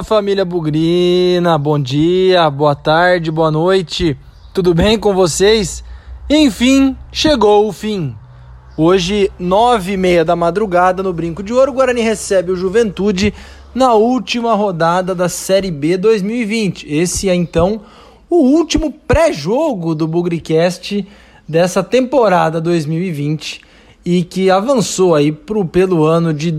Fala família Bugrina, bom dia, boa tarde, boa noite, tudo bem com vocês? Enfim, chegou o fim. Hoje, nove e meia da madrugada, no Brinco de Ouro, o Guarani recebe o Juventude na última rodada da Série B 2020. Esse é então o último pré-jogo do Bugricast dessa temporada 2020 e que avançou aí pro, pelo ano de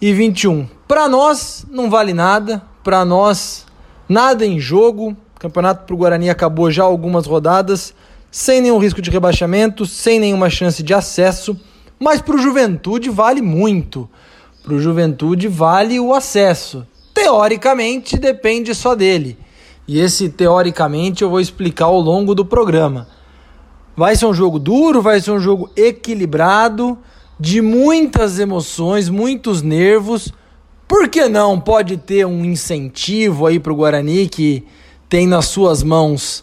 2021. Para nós não vale nada, para nós nada em jogo. O campeonato pro Guarani acabou já algumas rodadas, sem nenhum risco de rebaixamento, sem nenhuma chance de acesso, mas pro Juventude vale muito. Pro Juventude vale o acesso. Teoricamente depende só dele. E esse teoricamente eu vou explicar ao longo do programa. Vai ser um jogo duro, vai ser um jogo equilibrado, de muitas emoções, muitos nervos. Por que não pode ter um incentivo aí para o Guarani que tem nas suas mãos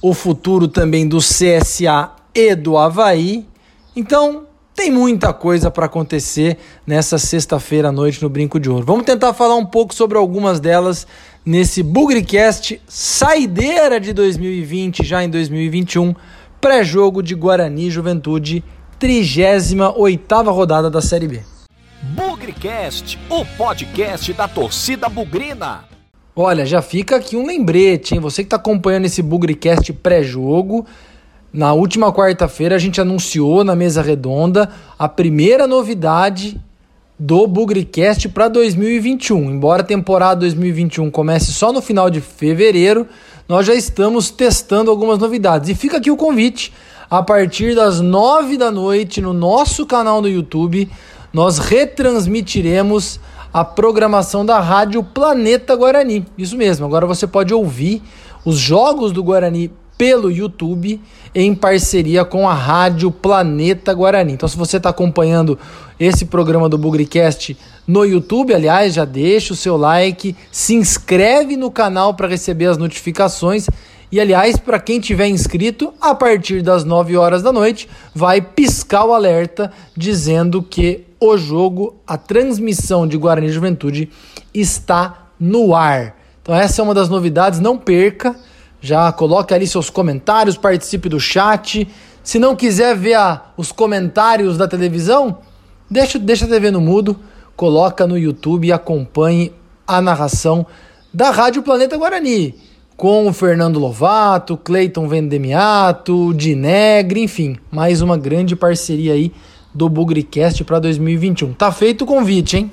o futuro também do CSA e do Havaí? Então, tem muita coisa para acontecer nessa sexta-feira à noite no Brinco de Ouro. Vamos tentar falar um pouco sobre algumas delas nesse Bugricast saideira de 2020, já em 2021, pré-jogo de Guarani Juventude, 38ª rodada da Série B. Bugricast, o podcast da torcida bugrina. Olha, já fica aqui um lembrete, hein? Você que está acompanhando esse Bugricast pré-jogo, na última quarta-feira a gente anunciou na mesa redonda a primeira novidade do Bugricast para 2021. Embora a temporada 2021 comece só no final de fevereiro, nós já estamos testando algumas novidades. E fica aqui o convite. A partir das nove da noite no nosso canal no YouTube, nós retransmitiremos a programação da Rádio Planeta Guarani. Isso mesmo, agora você pode ouvir os jogos do Guarani pelo YouTube em parceria com a Rádio Planeta Guarani. Então, se você está acompanhando esse programa do Bugricast no YouTube, aliás, já deixa o seu like, se inscreve no canal para receber as notificações. E aliás, para quem tiver inscrito, a partir das 9 horas da noite, vai piscar o alerta dizendo que o jogo, a transmissão de Guarani Juventude está no ar. Então essa é uma das novidades, não perca. Já coloque ali seus comentários, participe do chat. Se não quiser ver a, os comentários da televisão, deixa, deixa a TV no mudo, coloca no YouTube e acompanhe a narração da Rádio Planeta Guarani, com o Fernando Lovato, Cleiton Vendemiato, Dinegre, enfim, mais uma grande parceria aí do Bugricast para 2021. Tá feito o convite, hein?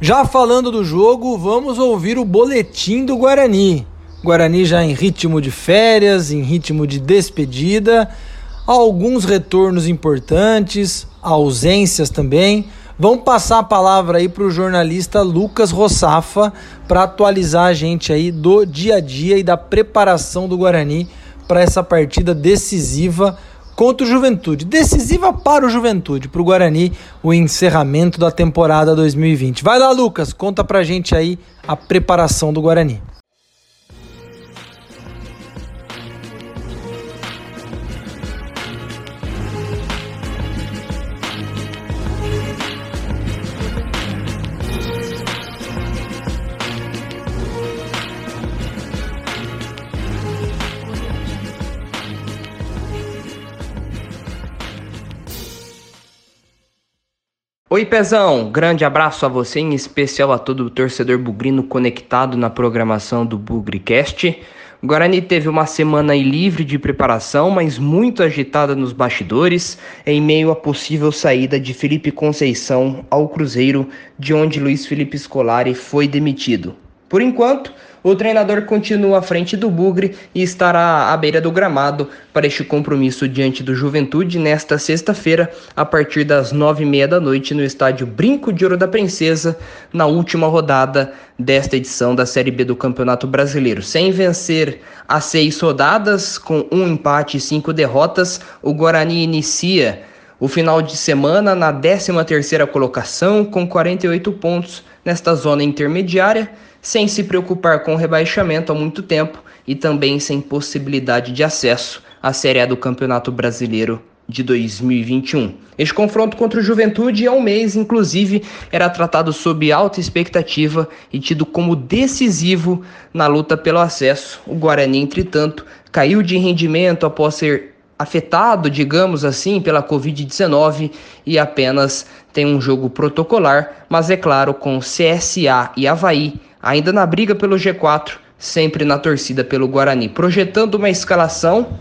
Já falando do jogo, vamos ouvir o boletim do Guarani. Guarani já em ritmo de férias, em ritmo de despedida, alguns retornos importantes, ausências também. Vamos passar a palavra aí para o jornalista Lucas Rossafa para atualizar a gente aí do dia a dia e da preparação do Guarani para essa partida decisiva contra o Juventude. Decisiva para o Juventude, para o Guarani, o encerramento da temporada 2020. Vai lá, Lucas, conta pra gente aí a preparação do Guarani. Oi, Pezão! Grande abraço a você, em especial a todo o torcedor bugrino conectado na programação do Bugricast. O Guarani teve uma semana livre de preparação, mas muito agitada nos bastidores, em meio à possível saída de Felipe Conceição ao Cruzeiro, de onde Luiz Felipe Scolari foi demitido. Por enquanto, o treinador continua à frente do Bugre e estará à beira do gramado para este compromisso diante do Juventude nesta sexta-feira, a partir das nove e meia da noite, no estádio Brinco de Ouro da Princesa, na última rodada desta edição da Série B do Campeonato Brasileiro. Sem vencer as seis rodadas, com um empate e cinco derrotas, o Guarani inicia o final de semana na 13ª colocação com 48 pontos nesta zona intermediária sem se preocupar com o rebaixamento há muito tempo e também sem possibilidade de acesso à Série A do Campeonato Brasileiro de 2021. Este confronto contra o Juventude há um mês, inclusive, era tratado sob alta expectativa e tido como decisivo na luta pelo acesso. O Guarani, entretanto, caiu de rendimento após ser afetado, digamos assim, pela Covid-19 e apenas tem um jogo protocolar, mas é claro, com CSA e Havaí ainda na briga pelo G4, sempre na torcida pelo Guarani. Projetando uma escalação,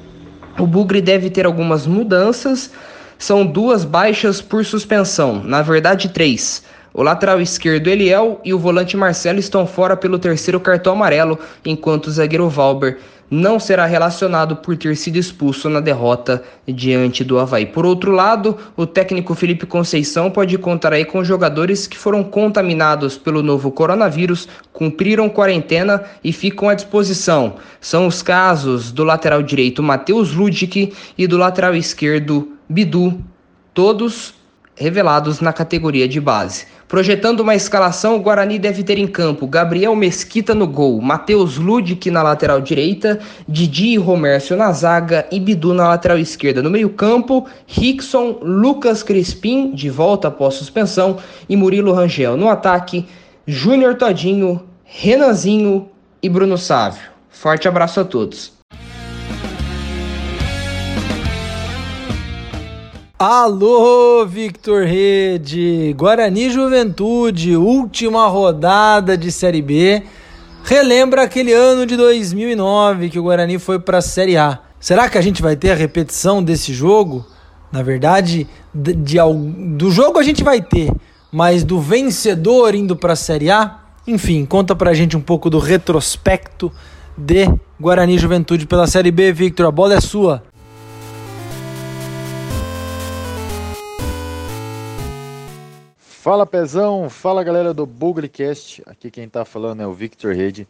o Bugre deve ter algumas mudanças. São duas baixas por suspensão, na verdade três. O lateral esquerdo Eliel e o volante Marcelo estão fora pelo terceiro cartão amarelo, enquanto o zagueiro Valber não será relacionado por ter sido expulso na derrota diante do Havaí. Por outro lado, o técnico Felipe Conceição pode contar aí com jogadores que foram contaminados pelo novo coronavírus, cumpriram quarentena e ficam à disposição. São os casos do lateral direito Matheus Ludic e do lateral esquerdo Bidu, todos revelados na categoria de base. Projetando uma escalação, o Guarani deve ter em campo Gabriel Mesquita no gol, Matheus Ludic na lateral direita, Didi e Romércio na zaga e Bidu na lateral esquerda. No meio-campo, Rickson, Lucas Crispim, de volta após suspensão, e Murilo Rangel. No ataque, Júnior Todinho, Renanzinho e Bruno Sávio. Forte abraço a todos. Alô, Victor Rede! Guarani Juventude, última rodada de Série B. Relembra aquele ano de 2009 que o Guarani foi para a Série A. Será que a gente vai ter a repetição desse jogo? Na verdade, de, de, do jogo a gente vai ter, mas do vencedor indo para a Série A? Enfim, conta pra gente um pouco do retrospecto de Guarani Juventude pela Série B, Victor. A bola é sua. Fala Pezão, fala galera do Bugrecast. Aqui quem tá falando é o Victor Rede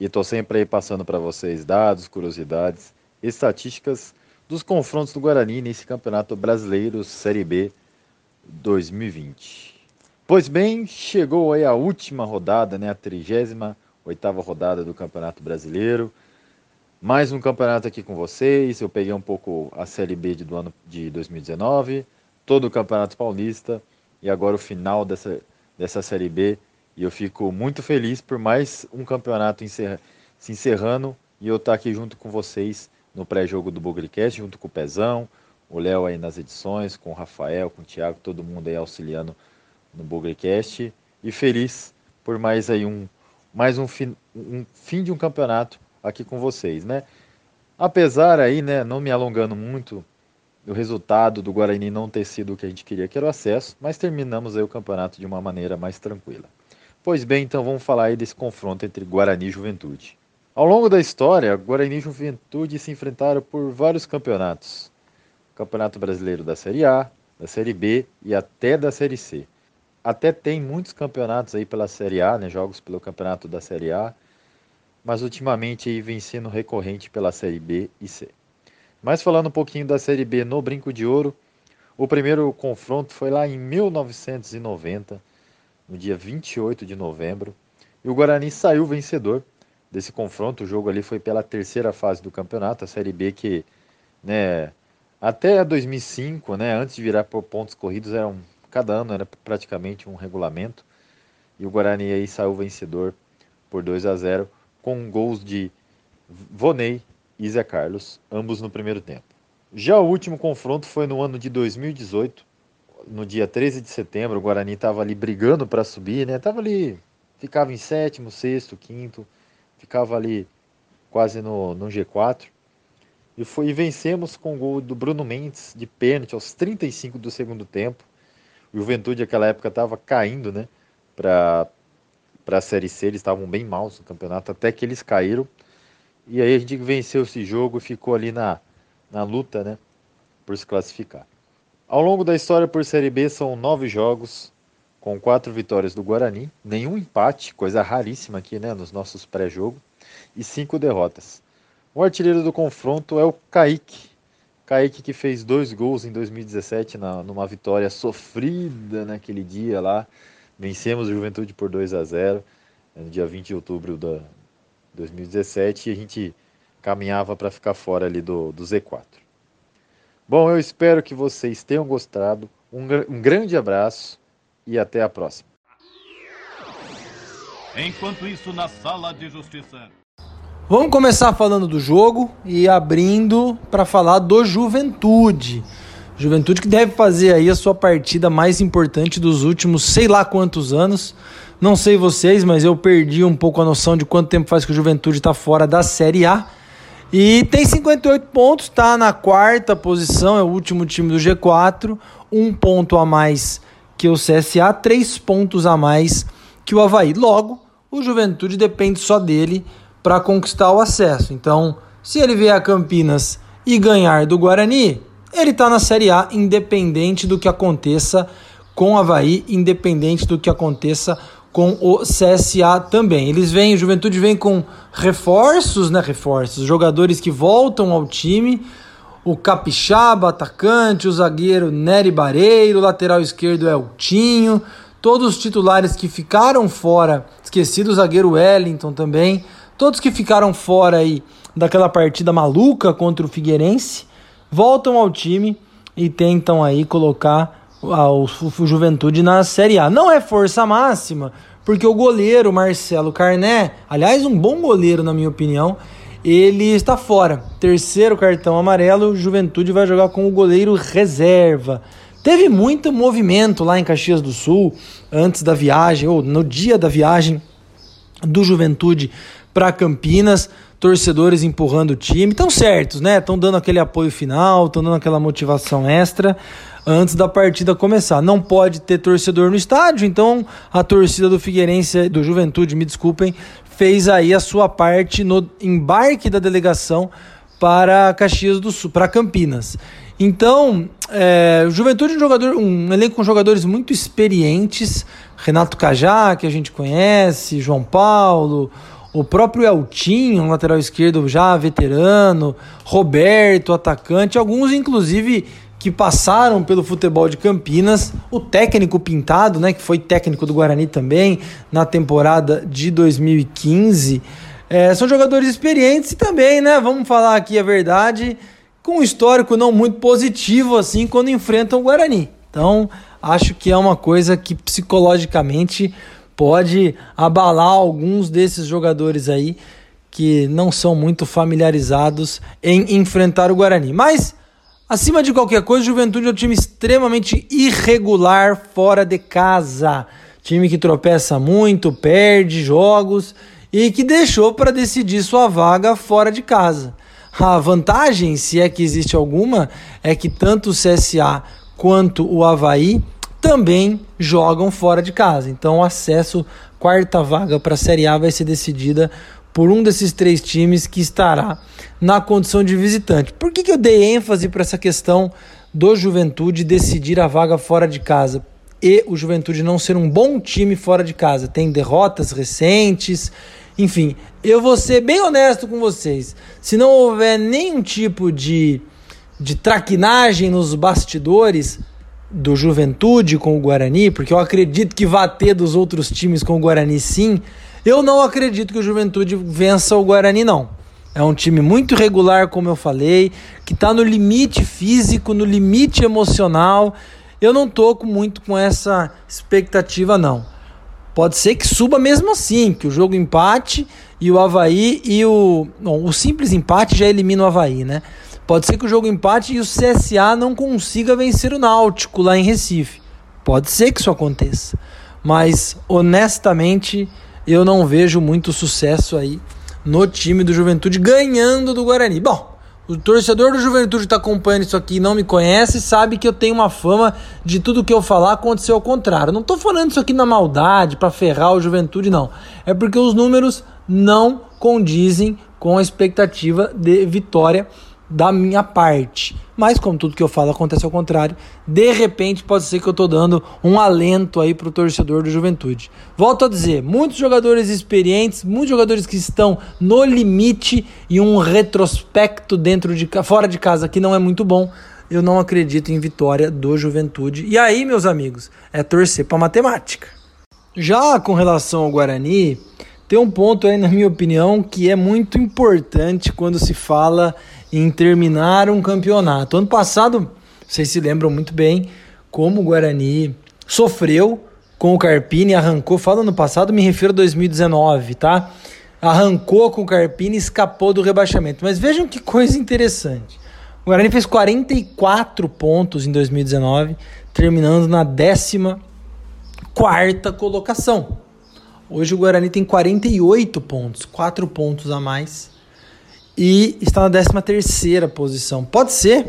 e tô sempre aí passando para vocês dados, curiosidades, estatísticas dos confrontos do Guarani nesse Campeonato Brasileiro Série B 2020. Pois bem, chegou aí a última rodada, né, a 38 oitava rodada do Campeonato Brasileiro. Mais um campeonato aqui com vocês. Eu peguei um pouco a Série B do ano de 2019, todo o Campeonato Paulista e agora o final dessa, dessa Série B. E eu fico muito feliz por mais um campeonato encerra, se encerrando e eu estar aqui junto com vocês no pré-jogo do Bugrecast, junto com o Pezão, o Léo aí nas edições, com o Rafael, com o Thiago, todo mundo aí auxiliando no Bugrecast. E feliz por mais aí um, mais um fim, um fim de um campeonato aqui com vocês, né? Apesar aí, né, não me alongando muito, o resultado do Guarani não ter sido o que a gente queria, que era o acesso, mas terminamos aí o campeonato de uma maneira mais tranquila. Pois bem, então vamos falar aí desse confronto entre Guarani e Juventude. Ao longo da história, Guarani e Juventude se enfrentaram por vários campeonatos. Campeonato Brasileiro da Série A, da Série B e até da Série C. Até tem muitos campeonatos aí pela Série A, né, jogos pelo campeonato da Série A, mas ultimamente aí vem sendo recorrente pela Série B e C. Mas falando um pouquinho da Série B no Brinco de Ouro, o primeiro confronto foi lá em 1990, no dia 28 de novembro, e o Guarani saiu vencedor desse confronto. O jogo ali foi pela terceira fase do campeonato, a Série B que, né, até 2005, né, antes de virar por pontos corridos, era um, cada ano era praticamente um regulamento. E o Guarani aí saiu vencedor por 2 a 0 com gols de Vonei e Zé Carlos, ambos no primeiro tempo. Já o último confronto foi no ano de 2018, no dia 13 de setembro, o Guarani estava ali brigando para subir, né? Tava ali, ficava em sétimo, sexto, quinto, ficava ali quase no, no G4. E, foi, e vencemos com o gol do Bruno Mendes de pênalti aos 35 do segundo tempo. O Juventude naquela época estava caindo, né? Para a Série C, eles estavam bem maus no campeonato, até que eles caíram. E aí a gente venceu esse jogo e ficou ali na, na luta, né? Por se classificar. Ao longo da história por Série B são nove jogos, com quatro vitórias do Guarani, nenhum empate, coisa raríssima aqui, né? Nos nossos pré-jogo, e cinco derrotas. O artilheiro do confronto é o Kaique. Kaique que fez dois gols em 2017 na, numa vitória sofrida naquele dia lá. Vencemos o Juventude por 2 a 0 no dia 20 de outubro da, 2017 e a gente caminhava para ficar fora ali do, do Z4. Bom, eu espero que vocês tenham gostado. Um, um grande abraço e até a próxima. Enquanto isso, na sala de justiça. Vamos começar falando do jogo e abrindo para falar do Juventude. Juventude que deve fazer aí a sua partida mais importante dos últimos sei lá quantos anos. Não sei vocês, mas eu perdi um pouco a noção de quanto tempo faz que o Juventude está fora da Série A. E tem 58 pontos, está na quarta posição, é o último time do G4, um ponto a mais que o CSA, três pontos a mais que o Havaí. Logo, o Juventude depende só dele para conquistar o acesso. Então, se ele vier a Campinas e ganhar do Guarani, ele está na Série A, independente do que aconteça com o Havaí, independente do que aconteça com o CSA também. Eles vêm, o Juventude vem com reforços, né? Reforços, jogadores que voltam ao time. O Capixaba, atacante, o zagueiro Nery Bareiro, o lateral esquerdo é o Tinho, todos os titulares que ficaram fora, esquecido o zagueiro Wellington também, todos que ficaram fora aí daquela partida maluca contra o Figueirense, voltam ao time e tentam aí colocar o, o Juventude na Série A. Não é força máxima, porque o goleiro Marcelo Carné, aliás, um bom goleiro na minha opinião, ele está fora. Terceiro cartão amarelo, Juventude vai jogar com o goleiro reserva. Teve muito movimento lá em Caxias do Sul antes da viagem, ou no dia da viagem do Juventude para Campinas, torcedores empurrando o time. Estão certos, né? Estão dando aquele apoio final, estão dando aquela motivação extra antes da partida começar. Não pode ter torcedor no estádio, então a torcida do Figueirense, do Juventude, me desculpem, fez aí a sua parte no embarque da delegação para Caxias do Sul, para Campinas. Então, é, Juventude é um jogador, um elenco com jogadores muito experientes, Renato Cajá, que a gente conhece, João Paulo, o próprio Eltinho, lateral esquerdo já veterano, Roberto, atacante, alguns inclusive que passaram pelo futebol de Campinas, o técnico Pintado, né, que foi técnico do Guarani também na temporada de 2015. É, são jogadores experientes e também, né, vamos falar aqui a verdade, com um histórico não muito positivo assim quando enfrentam o Guarani. Então, acho que é uma coisa que psicologicamente pode abalar alguns desses jogadores aí que não são muito familiarizados em enfrentar o Guarani. Mas Acima de qualquer coisa, Juventude é um time extremamente irregular fora de casa. Time que tropeça muito, perde jogos e que deixou para decidir sua vaga fora de casa. A vantagem, se é que existe alguma, é que tanto o CSA quanto o Havaí também jogam fora de casa. Então, o acesso, quarta vaga para a Série A vai ser decidida por um desses três times que estará na condição de visitante. Por que, que eu dei ênfase para essa questão do Juventude decidir a vaga fora de casa? E o Juventude não ser um bom time fora de casa. Tem derrotas recentes, enfim. Eu vou ser bem honesto com vocês. Se não houver nenhum tipo de, de traquinagem nos bastidores do Juventude com o Guarani, porque eu acredito que vai ter dos outros times com o Guarani sim eu não acredito que o Juventude vença o Guarani, não. É um time muito regular, como eu falei, que está no limite físico, no limite emocional. Eu não tô muito com essa expectativa, não. Pode ser que suba mesmo assim, que o jogo empate e o Havaí e o. Bom, o simples empate já elimina o Havaí, né? Pode ser que o jogo empate e o CSA não consiga vencer o Náutico lá em Recife. Pode ser que isso aconteça. Mas, honestamente, eu não vejo muito sucesso aí no time do Juventude ganhando do Guarani. Bom, o torcedor do Juventude está acompanhando isso aqui e não me conhece sabe que eu tenho uma fama de tudo que eu falar acontecer ao contrário. Não estou falando isso aqui na maldade para ferrar o Juventude, não. É porque os números não condizem com a expectativa de vitória da minha parte. Mas como tudo que eu falo acontece ao contrário, de repente pode ser que eu estou dando um alento aí para o torcedor do Juventude. Volto a dizer, muitos jogadores experientes, muitos jogadores que estão no limite e um retrospecto dentro de fora de casa que não é muito bom. Eu não acredito em vitória do Juventude. E aí, meus amigos, é torcer para matemática. Já com relação ao Guarani, tem um ponto aí, na minha opinião, que é muito importante quando se fala em terminar um campeonato. Ano passado, vocês se lembram muito bem como o Guarani sofreu com o Carpini, arrancou, falo ano passado, me refiro a 2019, tá? Arrancou com o Carpini escapou do rebaixamento. Mas vejam que coisa interessante. O Guarani fez 44 pontos em 2019, terminando na 14 quarta colocação. Hoje o Guarani tem 48 pontos, 4 pontos a mais, e está na 13 terceira posição. Pode ser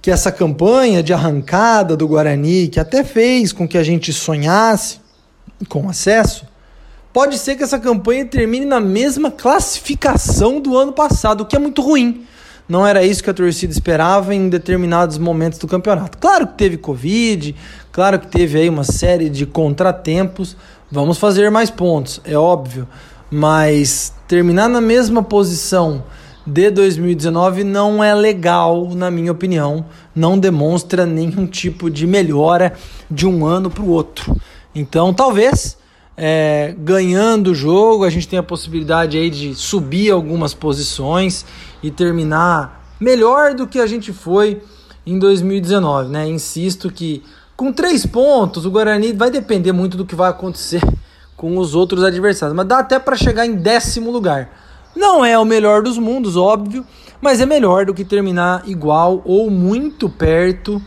que essa campanha de arrancada do Guarani, que até fez com que a gente sonhasse com acesso, pode ser que essa campanha termine na mesma classificação do ano passado, o que é muito ruim. Não era isso que a torcida esperava em determinados momentos do campeonato. Claro que teve Covid, claro que teve aí uma série de contratempos. Vamos fazer mais pontos, é óbvio. Mas terminar na mesma posição de 2019 não é legal, na minha opinião. Não demonstra nenhum tipo de melhora de um ano para o outro. Então, talvez é, ganhando o jogo, a gente tenha a possibilidade aí de subir algumas posições e terminar melhor do que a gente foi em 2019, né? Insisto que com três pontos o Guarani vai depender muito do que vai acontecer com os outros adversários, mas dá até para chegar em décimo lugar. Não é o melhor dos mundos, óbvio, mas é melhor do que terminar igual ou muito perto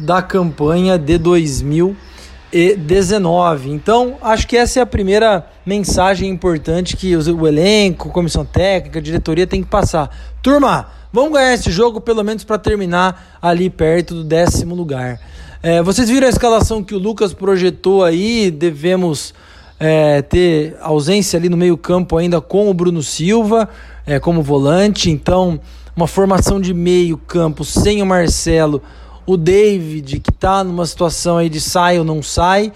da campanha de 2019. Então, acho que essa é a primeira mensagem importante que o elenco, comissão técnica, diretoria tem que passar. Turma, vamos ganhar esse jogo pelo menos para terminar ali perto do décimo lugar. É, vocês viram a escalação que o Lucas projetou aí? Devemos é, ter ausência ali no meio-campo ainda com o Bruno Silva é, como volante, então uma formação de meio-campo sem o Marcelo, o David, que está numa situação aí de sai ou não sai.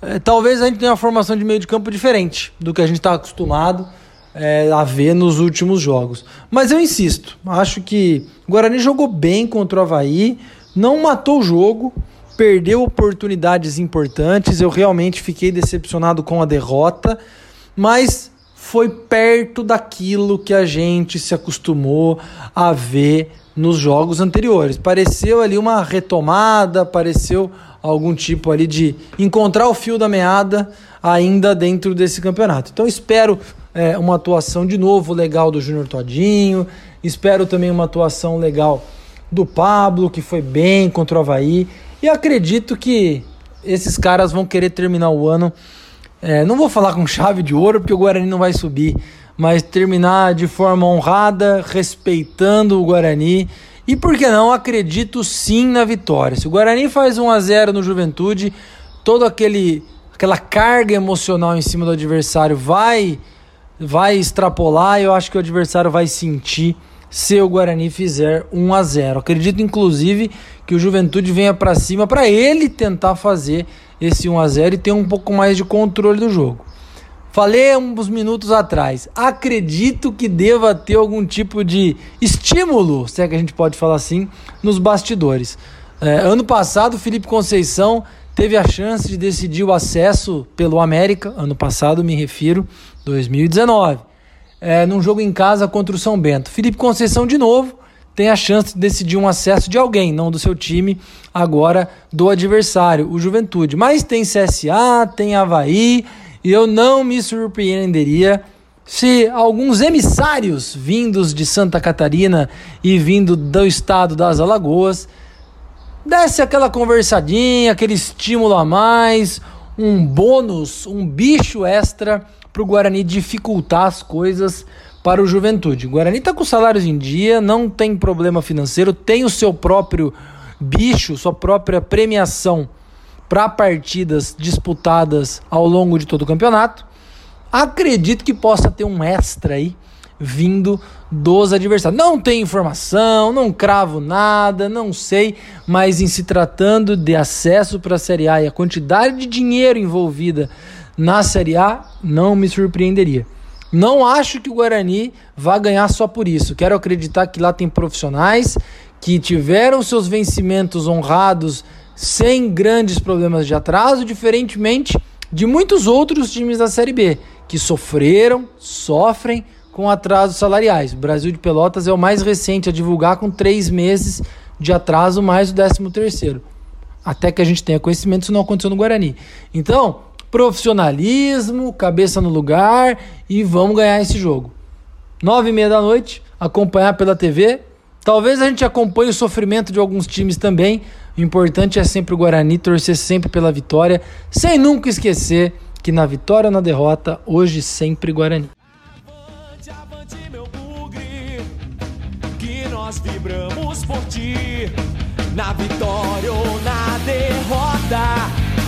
É, talvez a gente tenha uma formação de meio de campo diferente do que a gente está acostumado é, a ver nos últimos jogos. Mas eu insisto, acho que o Guarani jogou bem contra o Havaí, não matou o jogo perdeu oportunidades importantes. Eu realmente fiquei decepcionado com a derrota, mas foi perto daquilo que a gente se acostumou a ver nos jogos anteriores. Pareceu ali uma retomada, pareceu algum tipo ali de encontrar o fio da meada ainda dentro desse campeonato. Então espero é, uma atuação de novo legal do Júnior Todinho, espero também uma atuação legal do Pablo, que foi bem contra o Havaí. E acredito que esses caras vão querer terminar o ano. É, não vou falar com chave de ouro, porque o Guarani não vai subir, mas terminar de forma honrada, respeitando o Guarani. E por que não? Acredito sim na vitória. Se o Guarani faz 1 a 0 no Juventude, todo aquele aquela carga emocional em cima do adversário vai vai extrapolar, eu acho que o adversário vai sentir se o Guarani fizer 1 a 0. Acredito inclusive que o Juventude venha para cima para ele tentar fazer esse 1 a 0 e ter um pouco mais de controle do jogo. Falei uns minutos atrás, acredito que deva ter algum tipo de estímulo, se é que a gente pode falar assim, nos bastidores. É, ano passado, Felipe Conceição teve a chance de decidir o acesso pelo América, ano passado me refiro, 2019 é, num jogo em casa contra o São Bento. Felipe Conceição, de novo, tem a chance de decidir um acesso de alguém, não do seu time, agora do adversário, o Juventude. Mas tem CSA, tem Havaí, e eu não me surpreenderia se alguns emissários vindos de Santa Catarina e vindo do estado das Alagoas desse aquela conversadinha, aquele estímulo a mais, um bônus, um bicho extra para o Guarani dificultar as coisas para o Juventude. Guarani está com salários em dia, não tem problema financeiro, tem o seu próprio bicho, sua própria premiação para partidas disputadas ao longo de todo o campeonato. Acredito que possa ter um extra aí vindo dos adversários. Não tem informação, não cravo nada, não sei, mas em se tratando de acesso para a Série A e a quantidade de dinheiro envolvida na Série A, não me surpreenderia. Não acho que o Guarani vá ganhar só por isso. Quero acreditar que lá tem profissionais que tiveram seus vencimentos honrados sem grandes problemas de atraso, diferentemente de muitos outros times da Série B que sofreram, sofrem com atrasos salariais. O Brasil de Pelotas é o mais recente a divulgar com três meses de atraso mais o 13 terceiro. Até que a gente tenha conhecimento, isso não aconteceu no Guarani. Então, profissionalismo, cabeça no lugar e vamos ganhar esse jogo. Nove e meia da noite, acompanhar pela TV. Talvez a gente acompanhe o sofrimento de alguns times também. O importante é sempre o Guarani, torcer sempre pela vitória, sem nunca esquecer que na vitória ou na derrota, hoje sempre Guarani. Avante, avante, meu bugre, que nós vibramos por ti, na vitória ou na derrota,